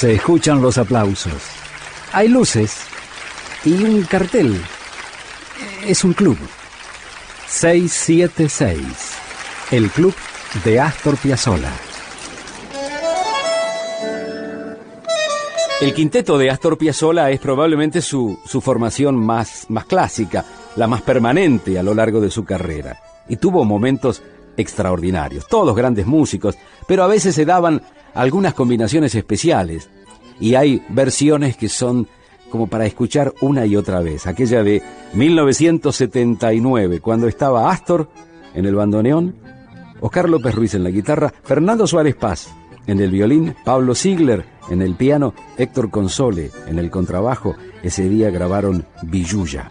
Se escuchan los aplausos. Hay luces y un cartel. Es un club. 676. El club de Astor Piazzolla. El quinteto de Astor Piazzolla es probablemente su, su formación más, más clásica, la más permanente a lo largo de su carrera. Y tuvo momentos extraordinarios, todos grandes músicos, pero a veces se daban algunas combinaciones especiales. Y hay versiones que son como para escuchar una y otra vez. Aquella de 1979, cuando estaba Astor en el bandoneón, Oscar López Ruiz en la guitarra, Fernando Suárez Paz en el violín, Pablo Ziegler en el piano, Héctor Console en el contrabajo. Ese día grabaron Villuya.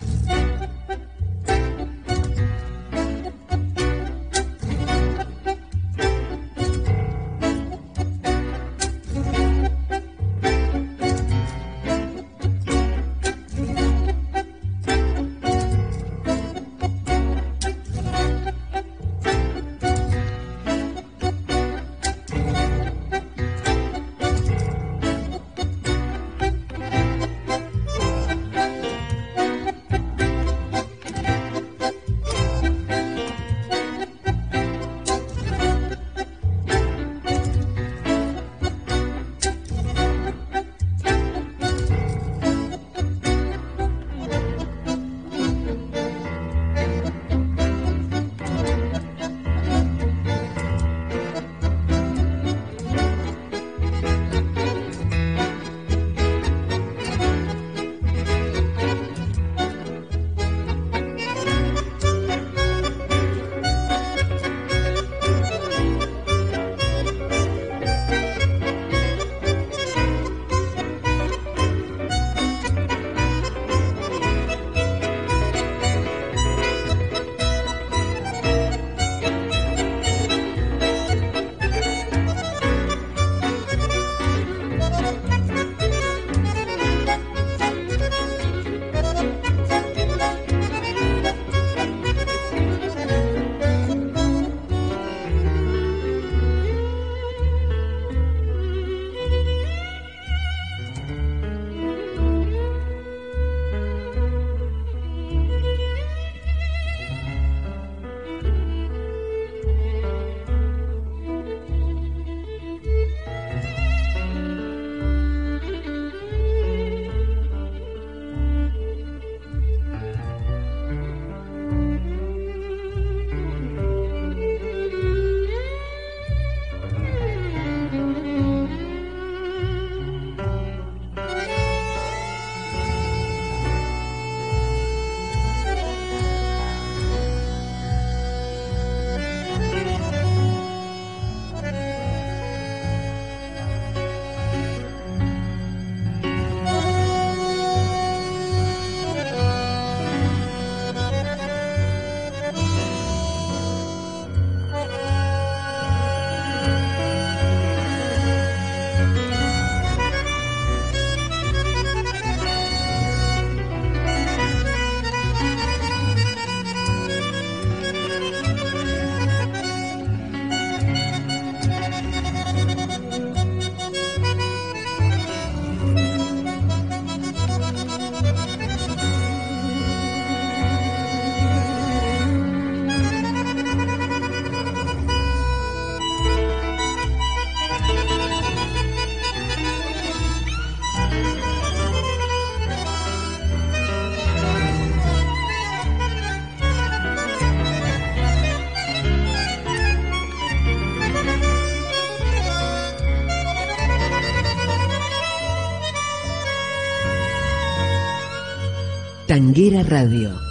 Tanguera Radio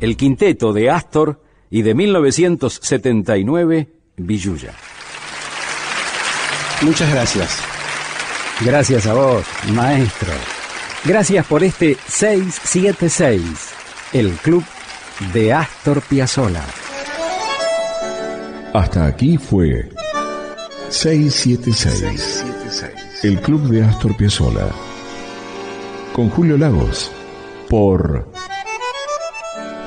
el quinteto de Astor y de 1979, Villuya. Muchas gracias. Gracias a vos, maestro. Gracias por este 676, el club de Astor Piazzolla. Hasta aquí fue 676, el club de Astor Piazzolla. Con Julio Lagos, por